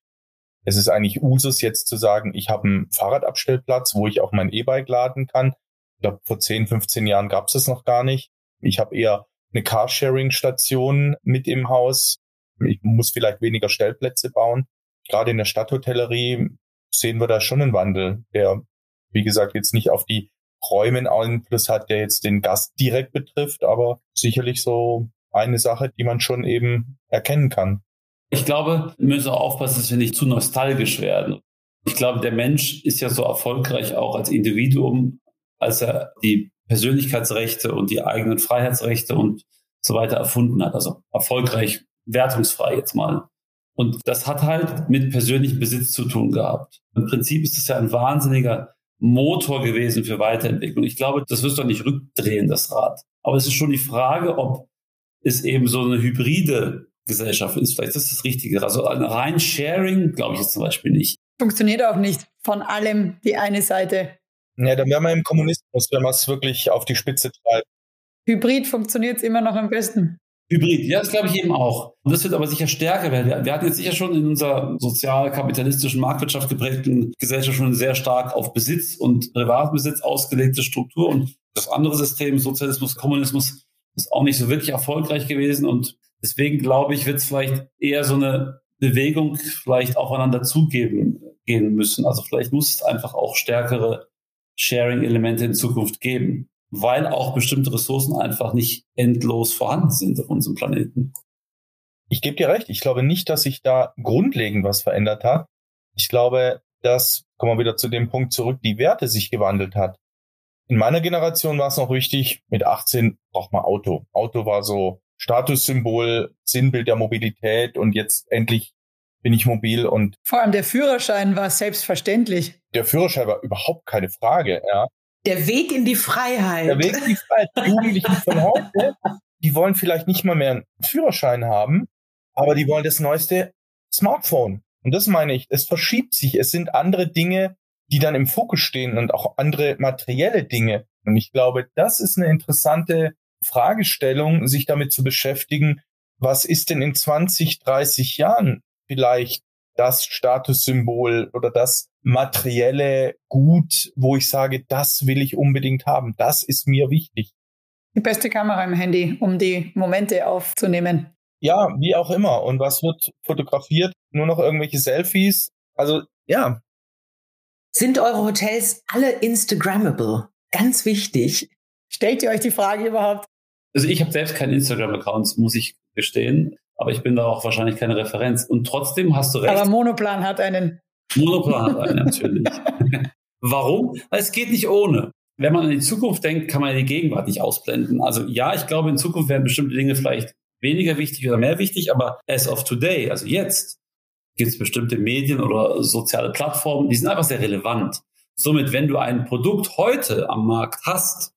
Es ist eigentlich Usus jetzt zu sagen, ich habe einen Fahrradabstellplatz, wo ich auch mein E-Bike laden kann. Ich glaube, vor 10, 15 Jahren gab es das noch gar nicht. Ich habe eher eine Carsharing-Station mit im Haus. Ich muss vielleicht weniger Stellplätze bauen. Gerade in der Stadthotellerie sehen wir da schon einen Wandel, der, wie gesagt, jetzt nicht auf die Räume einen Einfluss hat, der jetzt den Gast direkt betrifft, aber sicherlich so eine Sache, die man schon eben erkennen kann. Ich glaube, wir müssen auch aufpassen, dass wir nicht zu nostalgisch werden. Ich glaube, der Mensch ist ja so erfolgreich auch als Individuum, als er die Persönlichkeitsrechte und die eigenen Freiheitsrechte und so weiter erfunden hat. Also erfolgreich, wertungsfrei jetzt mal. Und das hat halt mit persönlichem Besitz zu tun gehabt. Im Prinzip ist es ja ein wahnsinniger Motor gewesen für Weiterentwicklung. Ich glaube, das wirst du nicht rückdrehen, das Rad. Aber es ist schon die Frage, ob ist eben so eine hybride Gesellschaft ist. Vielleicht ist das Richtige. Also ein rein Sharing glaube ich jetzt zum Beispiel nicht. Funktioniert auch nicht von allem die eine Seite. Ja, dann wären wir im Kommunismus, wenn man es wirklich auf die Spitze treibt. Hybrid funktioniert es immer noch am besten. Hybrid, ja, das glaube ich eben auch. Und das wird aber sicher stärker werden. Wir, wir hatten jetzt sicher schon in unserer sozial-kapitalistischen Marktwirtschaft geprägten Gesellschaft schon sehr stark auf Besitz und Privatbesitz ausgelegte Struktur. Und das andere System, Sozialismus, Kommunismus, ist auch nicht so wirklich erfolgreich gewesen und deswegen glaube ich, wird es vielleicht eher so eine Bewegung vielleicht aufeinander zugeben gehen müssen. Also vielleicht muss es einfach auch stärkere Sharing-Elemente in Zukunft geben, weil auch bestimmte Ressourcen einfach nicht endlos vorhanden sind auf unserem Planeten. Ich gebe dir recht. Ich glaube nicht, dass sich da grundlegend was verändert hat. Ich glaube, dass, kommen wir wieder zu dem Punkt zurück, die Werte sich gewandelt hat. In meiner Generation war es noch wichtig, mit 18 braucht man Auto. Auto war so Statussymbol, Sinnbild der Mobilität und jetzt endlich bin ich mobil und vor allem der Führerschein war selbstverständlich. Der Führerschein war überhaupt keine Frage, ja. Der Weg in die Freiheit. Der Weg in die Freiheit. Die Jugendlichen von heute, die wollen vielleicht nicht mal mehr einen Führerschein haben, aber die wollen das neueste Smartphone. Und das meine ich, es verschiebt sich. Es sind andere Dinge, die dann im Fokus stehen und auch andere materielle Dinge. Und ich glaube, das ist eine interessante Fragestellung, sich damit zu beschäftigen, was ist denn in 20, 30 Jahren vielleicht das Statussymbol oder das materielle Gut, wo ich sage, das will ich unbedingt haben, das ist mir wichtig. Die beste Kamera im Handy, um die Momente aufzunehmen. Ja, wie auch immer. Und was wird fotografiert? Nur noch irgendwelche Selfies? Also ja, sind eure Hotels alle Instagrammable? Ganz wichtig. Stellt ihr euch die Frage überhaupt? Also ich habe selbst keinen Instagram-Account, muss ich gestehen, aber ich bin da auch wahrscheinlich keine Referenz. Und trotzdem hast du recht. Aber Monoplan hat einen. Monoplan hat einen natürlich. Warum? Weil es geht nicht ohne. Wenn man an die Zukunft denkt, kann man die Gegenwart nicht ausblenden. Also ja, ich glaube, in Zukunft werden bestimmte Dinge vielleicht weniger wichtig oder mehr wichtig, aber as of today, also jetzt, gibt es bestimmte Medien oder soziale Plattformen, die sind einfach sehr relevant. Somit, wenn du ein Produkt heute am Markt hast,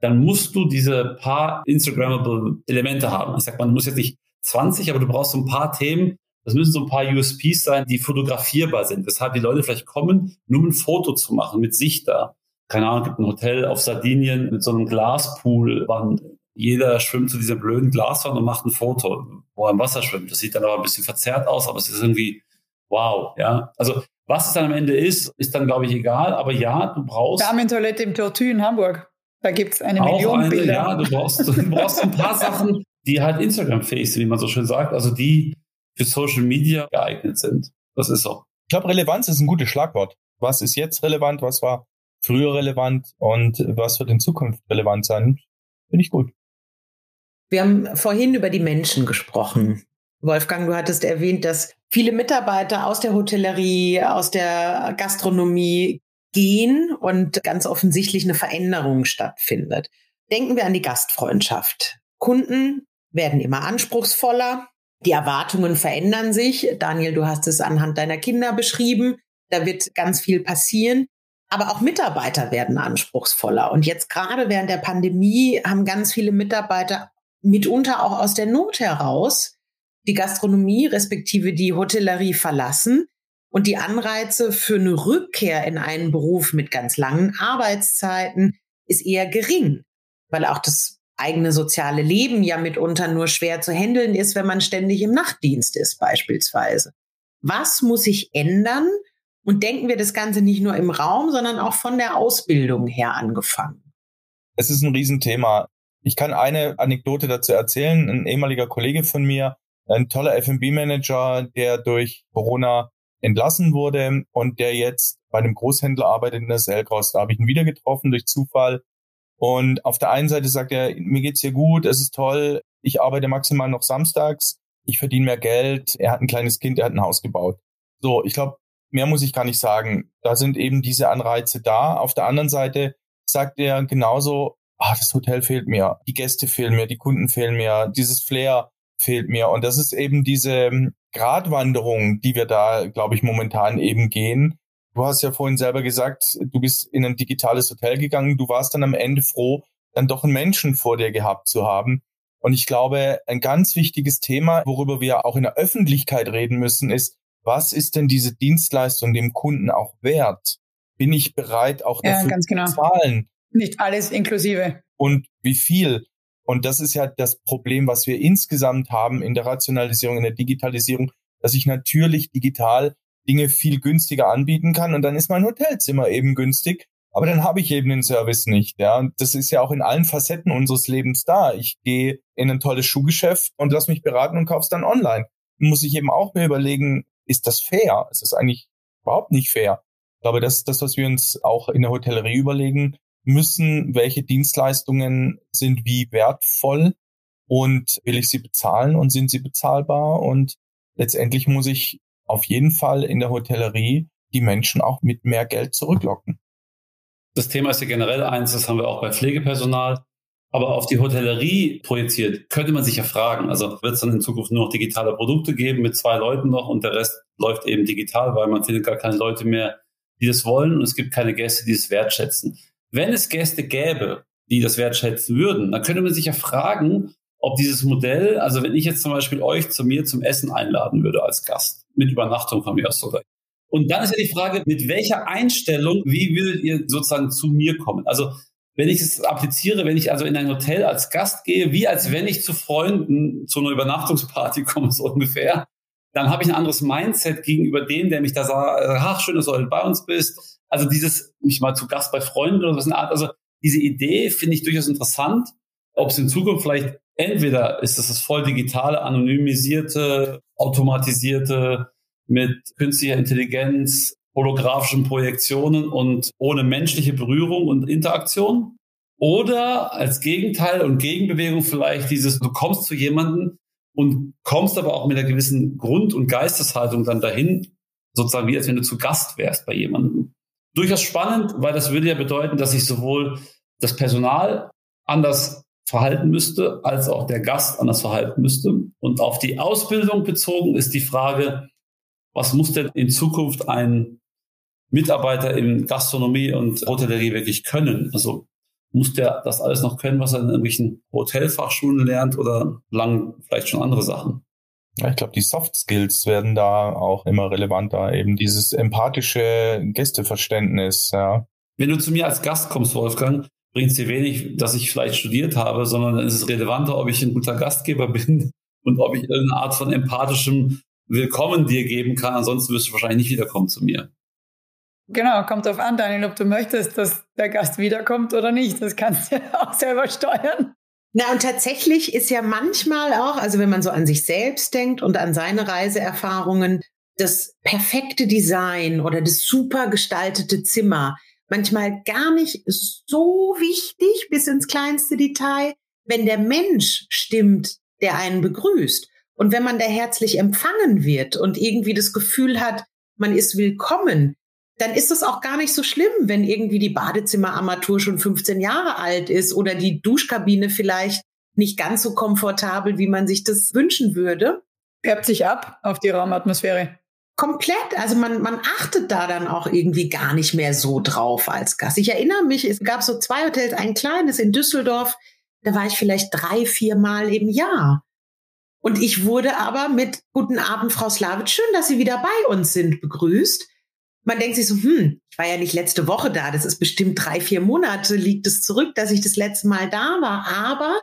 dann musst du diese paar Instagrammable Elemente haben. Ich sag, man muss jetzt nicht 20, aber du brauchst so ein paar Themen. Das müssen so ein paar USPs sein, die fotografierbar sind, weshalb die Leute vielleicht kommen, nur ein Foto zu machen mit sich da. Keine Ahnung, gibt ein Hotel auf Sardinien mit so einem Glaspoolwand. Jeder schwimmt zu dieser blöden Glaswand und macht ein Foto, wo er im Wasser schwimmt. Das sieht dann aber ein bisschen verzerrt aus, aber es ist irgendwie wow, ja. Also was es dann am Ende ist, ist dann, glaube ich, egal. Aber ja, du brauchst. Damentoilette im Tortue in Hamburg. Da gibt es eine Million eine, Bilder. Ja, du brauchst, du brauchst ein paar Sachen, die halt Instagram-fähig sind, wie man so schön sagt. Also die für Social Media geeignet sind. Das ist so. Ich glaube, Relevanz ist ein gutes Schlagwort. Was ist jetzt relevant? Was war früher relevant? Und was wird in Zukunft relevant sein? Finde ich gut. Wir haben vorhin über die Menschen gesprochen. Wolfgang, du hattest erwähnt, dass viele Mitarbeiter aus der Hotellerie, aus der Gastronomie gehen und ganz offensichtlich eine Veränderung stattfindet. Denken wir an die Gastfreundschaft. Kunden werden immer anspruchsvoller. Die Erwartungen verändern sich. Daniel, du hast es anhand deiner Kinder beschrieben. Da wird ganz viel passieren. Aber auch Mitarbeiter werden anspruchsvoller. Und jetzt gerade während der Pandemie haben ganz viele Mitarbeiter mitunter auch aus der Not heraus die Gastronomie respektive die Hotellerie verlassen und die Anreize für eine Rückkehr in einen Beruf mit ganz langen Arbeitszeiten ist eher gering, weil auch das eigene soziale Leben ja mitunter nur schwer zu handeln ist, wenn man ständig im Nachtdienst ist beispielsweise. Was muss sich ändern? Und denken wir das Ganze nicht nur im Raum, sondern auch von der Ausbildung her angefangen. Es ist ein Riesenthema. Ich kann eine Anekdote dazu erzählen. Ein ehemaliger Kollege von mir ein toller F&B-Manager, der durch Corona entlassen wurde und der jetzt bei einem Großhändler arbeitet in der Selgros. Da habe ich ihn wieder getroffen durch Zufall. Und auf der einen Seite sagt er, mir geht's hier gut, es ist toll, ich arbeite maximal noch samstags, ich verdiene mehr Geld, er hat ein kleines Kind, er hat ein Haus gebaut. So, ich glaube, mehr muss ich gar nicht sagen. Da sind eben diese Anreize da. Auf der anderen Seite sagt er genauso, ah, das Hotel fehlt mir, die Gäste fehlen mir, die Kunden fehlen mir, dieses Flair, fehlt mir. Und das ist eben diese ähm, Gratwanderung, die wir da, glaube ich, momentan eben gehen. Du hast ja vorhin selber gesagt, du bist in ein digitales Hotel gegangen. Du warst dann am Ende froh, dann doch einen Menschen vor dir gehabt zu haben. Und ich glaube, ein ganz wichtiges Thema, worüber wir auch in der Öffentlichkeit reden müssen, ist, was ist denn diese Dienstleistung dem Kunden auch wert? Bin ich bereit, auch dafür ja, zu genau. zahlen? Nicht alles inklusive. Und wie viel? Und das ist ja das Problem, was wir insgesamt haben in der Rationalisierung, in der Digitalisierung, dass ich natürlich digital Dinge viel günstiger anbieten kann und dann ist mein Hotelzimmer eben günstig, aber dann habe ich eben den Service nicht. Ja, und das ist ja auch in allen Facetten unseres Lebens da. Ich gehe in ein tolles Schuhgeschäft und lass mich beraten und kauf's dann online. Muss ich eben auch mir überlegen, ist das fair? Ist eigentlich überhaupt nicht fair. Ich glaube, das ist das, was wir uns auch in der Hotellerie überlegen müssen, welche Dienstleistungen sind wie wertvoll und will ich sie bezahlen und sind sie bezahlbar und letztendlich muss ich auf jeden Fall in der Hotellerie die Menschen auch mit mehr Geld zurücklocken. Das Thema ist ja generell eins, das haben wir auch bei Pflegepersonal. Aber auf die Hotellerie projiziert, könnte man sich ja fragen, also wird es dann in Zukunft nur noch digitale Produkte geben mit zwei Leuten noch und der Rest läuft eben digital, weil man findet gar keine Leute mehr, die das wollen und es gibt keine Gäste, die es wertschätzen. Wenn es Gäste gäbe, die das wertschätzen würden, dann könnte man sich ja fragen, ob dieses Modell, also wenn ich jetzt zum Beispiel euch zu mir zum Essen einladen würde als Gast, mit Übernachtung von mir. Und dann ist ja die Frage, mit welcher Einstellung, wie würdet ihr sozusagen zu mir kommen? Also wenn ich es appliziere, wenn ich also in ein Hotel als Gast gehe, wie als wenn ich zu Freunden zu einer Übernachtungsparty komme, so ungefähr, dann habe ich ein anderes Mindset gegenüber dem, der mich da sagt, ach, schön, dass du heute bei uns bist. Also dieses, mich mal zu Gast bei Freunden oder so eine Art, also diese Idee finde ich durchaus interessant. Ob es in Zukunft vielleicht entweder ist es das voll digitale, anonymisierte, automatisierte, mit künstlicher Intelligenz holographischen Projektionen und ohne menschliche Berührung und Interaktion. Oder als Gegenteil und Gegenbewegung vielleicht dieses, du kommst zu jemandem und kommst aber auch mit einer gewissen Grund- und Geisteshaltung dann dahin, sozusagen wie als wenn du zu Gast wärst bei jemandem. Durchaus spannend, weil das würde ja bedeuten, dass sich sowohl das Personal anders verhalten müsste, als auch der Gast anders verhalten müsste. Und auf die Ausbildung bezogen ist die Frage, was muss denn in Zukunft ein Mitarbeiter in Gastronomie und Hotellerie wirklich können? Also muss der das alles noch können, was er in irgendwelchen Hotelfachschulen lernt oder lang vielleicht schon andere Sachen? Ja, ich glaube, die Soft Skills werden da auch immer relevanter, eben dieses empathische Gästeverständnis, ja. Wenn du zu mir als Gast kommst, Wolfgang, bringt es dir wenig, dass ich vielleicht studiert habe, sondern dann ist es relevanter, ob ich ein guter Gastgeber bin und ob ich irgendeine Art von empathischem Willkommen dir geben kann. Ansonsten wirst du wahrscheinlich nicht wiederkommen zu mir. Genau, kommt darauf an, Daniel, ob du möchtest, dass der Gast wiederkommt oder nicht. Das kannst du auch selber steuern. Na, und tatsächlich ist ja manchmal auch, also wenn man so an sich selbst denkt und an seine Reiseerfahrungen, das perfekte Design oder das super gestaltete Zimmer manchmal gar nicht so wichtig bis ins kleinste Detail, wenn der Mensch stimmt, der einen begrüßt. Und wenn man da herzlich empfangen wird und irgendwie das Gefühl hat, man ist willkommen, dann ist es auch gar nicht so schlimm, wenn irgendwie die Badezimmerarmatur schon 15 Jahre alt ist oder die Duschkabine vielleicht nicht ganz so komfortabel, wie man sich das wünschen würde. Färbt sich ab auf die Raumatmosphäre. Komplett. Also man, man achtet da dann auch irgendwie gar nicht mehr so drauf als Gast. Ich erinnere mich, es gab so zwei Hotels, ein kleines in Düsseldorf, da war ich vielleicht drei, vier Mal im Jahr. Und ich wurde aber mit Guten Abend, Frau Slavitsch, schön, dass Sie wieder bei uns sind, begrüßt man denkt sich so, hm, ich war ja nicht letzte Woche da, das ist bestimmt drei, vier Monate liegt es zurück, dass ich das letzte Mal da war. Aber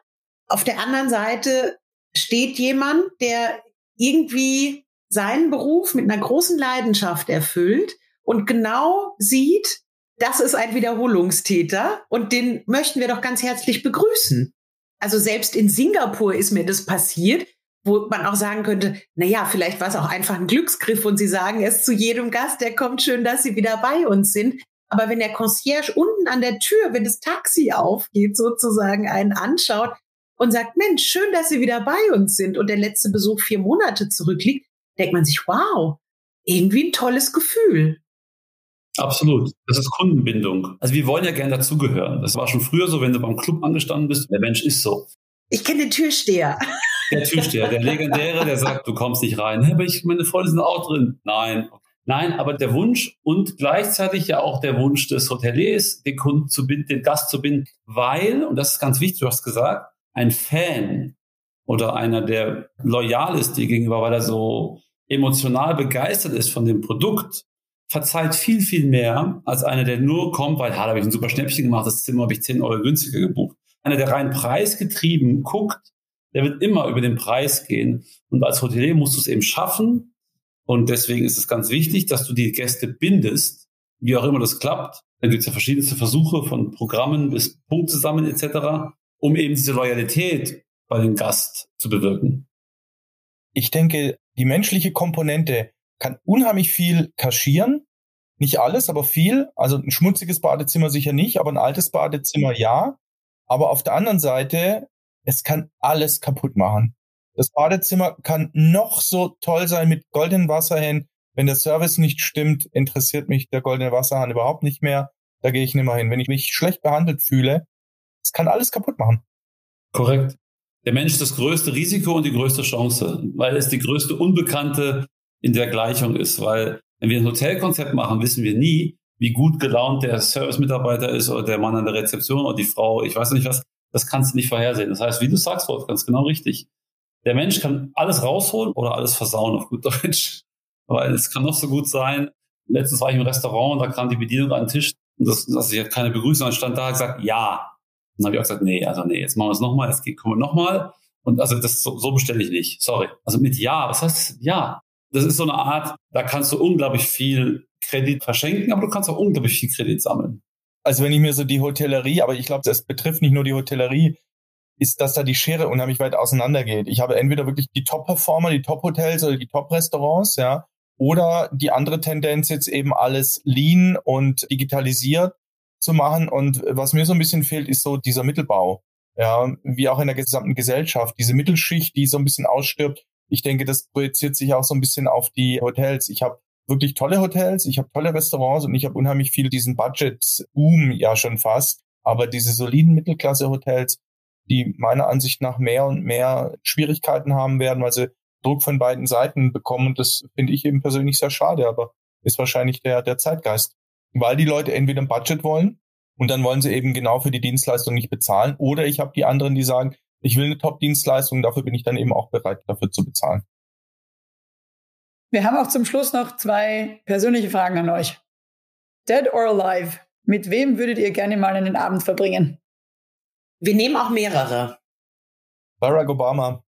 auf der anderen Seite steht jemand, der irgendwie seinen Beruf mit einer großen Leidenschaft erfüllt und genau sieht, das ist ein Wiederholungstäter und den möchten wir doch ganz herzlich begrüßen. Also selbst in Singapur ist mir das passiert wo man auch sagen könnte, na ja, vielleicht war es auch einfach ein Glücksgriff und Sie sagen es zu jedem Gast, der kommt schön, dass Sie wieder bei uns sind. Aber wenn der Concierge unten an der Tür, wenn das Taxi aufgeht, sozusagen einen anschaut und sagt, Mensch, schön, dass Sie wieder bei uns sind und der letzte Besuch vier Monate zurückliegt, denkt man sich, wow, irgendwie ein tolles Gefühl. Absolut. Das ist Kundenbindung. Also wir wollen ja gerne dazugehören. Das war schon früher so, wenn du beim Club angestanden bist. Der Mensch ist so. Ich kenne den Türsteher. Der Türsteher, der legendäre, der sagt, du kommst nicht rein. Hey, aber ich, meine Freunde sind auch drin. Nein. Nein, aber der Wunsch und gleichzeitig ja auch der Wunsch des Hoteliers, den Kunden zu binden, den Gast zu binden, weil, und das ist ganz wichtig, du hast gesagt, ein Fan oder einer, der loyal ist dir gegenüber, weil er so emotional begeistert ist von dem Produkt, verzeiht viel, viel mehr als einer, der nur kommt, weil, ha, da habe ich ein super Schnäppchen gemacht, das Zimmer habe ich 10 Euro günstiger gebucht. Einer, der rein preisgetrieben guckt, der wird immer über den Preis gehen. Und als Hotelier musst du es eben schaffen. Und deswegen ist es ganz wichtig, dass du die Gäste bindest, wie auch immer das klappt. Da gibt es ja verschiedenste Versuche von Programmen bis Punkte sammeln etc., um eben diese Loyalität bei dem Gast zu bewirken. Ich denke, die menschliche Komponente kann unheimlich viel kaschieren. Nicht alles, aber viel. Also ein schmutziges Badezimmer sicher nicht, aber ein altes Badezimmer ja. Aber auf der anderen Seite es kann alles kaputt machen. Das Badezimmer kann noch so toll sein mit goldenen Wasserhähnen. Wenn der Service nicht stimmt, interessiert mich der goldene Wasserhahn überhaupt nicht mehr. Da gehe ich nicht mehr hin. Wenn ich mich schlecht behandelt fühle, es kann alles kaputt machen. Korrekt. Der Mensch ist das größte Risiko und die größte Chance, weil es die größte Unbekannte in der Gleichung ist. Weil wenn wir ein Hotelkonzept machen, wissen wir nie, wie gut gelaunt der Service-Mitarbeiter ist oder der Mann an der Rezeption oder die Frau, ich weiß nicht was das kannst du nicht vorhersehen. Das heißt, wie du sagst, Wolf, ganz genau richtig. Der Mensch kann alles rausholen oder alles versauen auf gut Deutsch. Weil es kann noch so gut sein. Letztens war ich im Restaurant und da kam die Bedienung an den Tisch und das, also ich hatte keine Begrüßung, dann stand da und gesagt, ja. Dann habe ich auch gesagt, nee, also nee, jetzt machen wir es nochmal, jetzt kommen wir nochmal. Und also das so, so bestelle ich nicht. Sorry. Also mit Ja, was heißt ja? Das ist so eine Art, da kannst du unglaublich viel Kredit verschenken, aber du kannst auch unglaublich viel Kredit sammeln also wenn ich mir so die Hotellerie, aber ich glaube, das betrifft nicht nur die Hotellerie, ist, dass da die Schere unheimlich weit auseinander geht. Ich habe entweder wirklich die Top-Performer, die Top-Hotels oder die Top-Restaurants, ja, Oder die andere Tendenz jetzt eben alles lean und digitalisiert zu machen. Und was mir so ein bisschen fehlt, ist so dieser Mittelbau. Ja, wie auch in der gesamten Gesellschaft. Diese Mittelschicht, die so ein bisschen ausstirbt. Ich denke, das projiziert sich auch so ein bisschen auf die Hotels. Ich habe wirklich tolle Hotels, ich habe tolle Restaurants und ich habe unheimlich viel diesen Budget-Boom ja schon fast. Aber diese soliden Mittelklasse-Hotels, die meiner Ansicht nach mehr und mehr Schwierigkeiten haben werden, weil sie Druck von beiden Seiten bekommen. Und das finde ich eben persönlich sehr schade, aber ist wahrscheinlich der, der Zeitgeist. Weil die Leute entweder ein Budget wollen und dann wollen sie eben genau für die Dienstleistung nicht bezahlen. Oder ich habe die anderen, die sagen, ich will eine Top-Dienstleistung, dafür bin ich dann eben auch bereit, dafür zu bezahlen. Wir haben auch zum Schluss noch zwei persönliche Fragen an euch. Dead or Alive, mit wem würdet ihr gerne mal einen Abend verbringen? Wir nehmen auch mehrere. Barack Obama.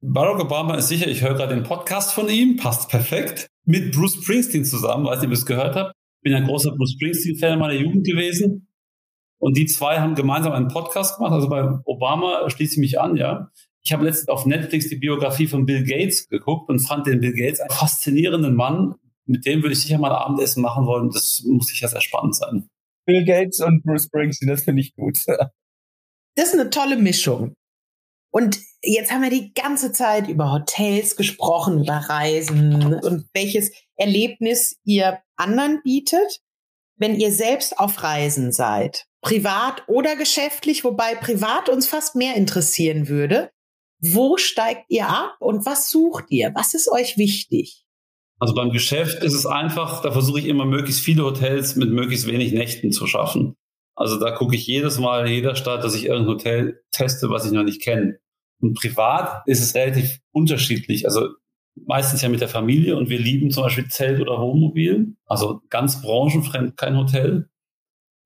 Barack Obama ist sicher, ich höre gerade den Podcast von ihm, passt perfekt. Mit Bruce Springsteen zusammen, weiß nicht, ob ihr es gehört habt. Bin ein großer Bruce Springsteen-Fan in meiner Jugend gewesen. Und die zwei haben gemeinsam einen Podcast gemacht. Also bei Obama schließe ich mich an, ja. Ich habe letztens auf Netflix die Biografie von Bill Gates geguckt und fand den Bill Gates einen faszinierenden Mann. Mit dem würde ich sicher mal Abendessen machen wollen. Das muss sicher sehr spannend sein. Bill Gates und Bruce Springsteen, das finde ich gut. Das ist eine tolle Mischung. Und jetzt haben wir die ganze Zeit über Hotels gesprochen, über Reisen und welches Erlebnis ihr anderen bietet, wenn ihr selbst auf Reisen seid. Privat oder geschäftlich, wobei privat uns fast mehr interessieren würde. Wo steigt ihr ab und was sucht ihr? Was ist euch wichtig? Also beim Geschäft ist es einfach, da versuche ich immer möglichst viele Hotels mit möglichst wenig Nächten zu schaffen. Also da gucke ich jedes Mal in jeder Stadt, dass ich irgendein Hotel teste, was ich noch nicht kenne. Und privat ist es relativ unterschiedlich. Also meistens ja mit der Familie und wir lieben zum Beispiel Zelt oder Wohnmobil. Also ganz branchenfremd kein Hotel.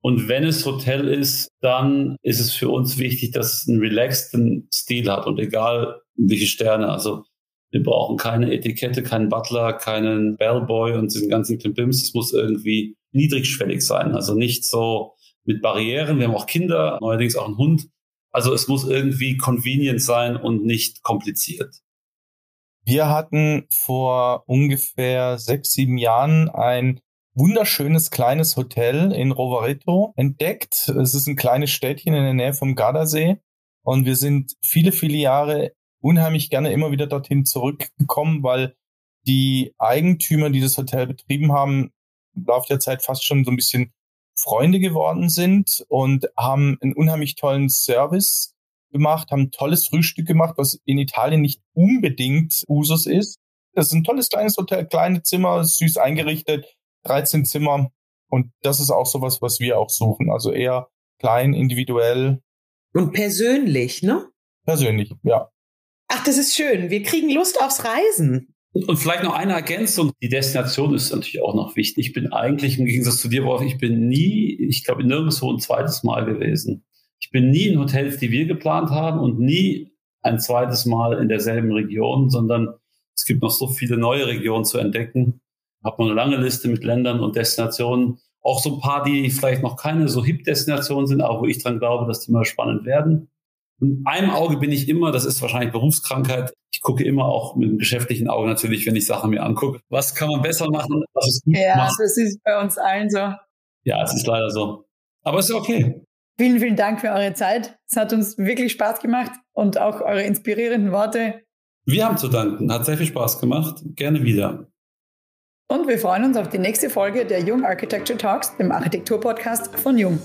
Und wenn es Hotel ist, dann ist es für uns wichtig, dass es einen relaxten Stil hat und egal welche Sterne. Also wir brauchen keine Etikette, keinen Butler, keinen Bellboy und diesen ganzen Klimpims. Es muss irgendwie niedrigschwellig sein. Also nicht so mit Barrieren. Wir haben auch Kinder, neuerdings auch einen Hund. Also es muss irgendwie convenient sein und nicht kompliziert. Wir hatten vor ungefähr sechs, sieben Jahren ein wunderschönes kleines Hotel in Rovereto entdeckt. Es ist ein kleines Städtchen in der Nähe vom Gardasee. Und wir sind viele, viele Jahre unheimlich gerne immer wieder dorthin zurückgekommen, weil die Eigentümer, die das Hotel betrieben haben, im Laufe der Zeit fast schon so ein bisschen Freunde geworden sind und haben einen unheimlich tollen Service gemacht, haben ein tolles Frühstück gemacht, was in Italien nicht unbedingt Usus ist. Das ist ein tolles kleines Hotel, kleine Zimmer, süß eingerichtet, 13 Zimmer. Und das ist auch sowas, was wir auch suchen. Also eher klein, individuell. Und persönlich, ne? Persönlich, ja. Ach, das ist schön. Wir kriegen Lust aufs Reisen. Und vielleicht noch eine Ergänzung. Die Destination ist natürlich auch noch wichtig. Ich bin eigentlich im Gegensatz zu dir, Wolf, ich bin nie, ich glaube, nirgendwo ein zweites Mal gewesen. Ich bin nie in Hotels, die wir geplant haben und nie ein zweites Mal in derselben Region, sondern es gibt noch so viele neue Regionen zu entdecken. Hat man eine lange Liste mit Ländern und Destinationen. Auch so ein paar, die vielleicht noch keine so Hip-Destinationen sind, aber wo ich dran glaube, dass die mal spannend werden. In einem Auge bin ich immer, das ist wahrscheinlich Berufskrankheit, ich gucke immer auch mit dem geschäftlichen Auge natürlich, wenn ich Sachen mir angucke. Was kann man besser machen? Was ist gut ja, macht. das ist bei uns allen so. Ja, es ist leider so. Aber es ist okay. Vielen, vielen Dank für eure Zeit. Es hat uns wirklich Spaß gemacht und auch eure inspirierenden Worte. Wir haben zu danken. Hat sehr viel Spaß gemacht. Gerne wieder. Und wir freuen uns auf die nächste Folge der Jung Architecture Talks, dem Architektur-Podcast von Jung.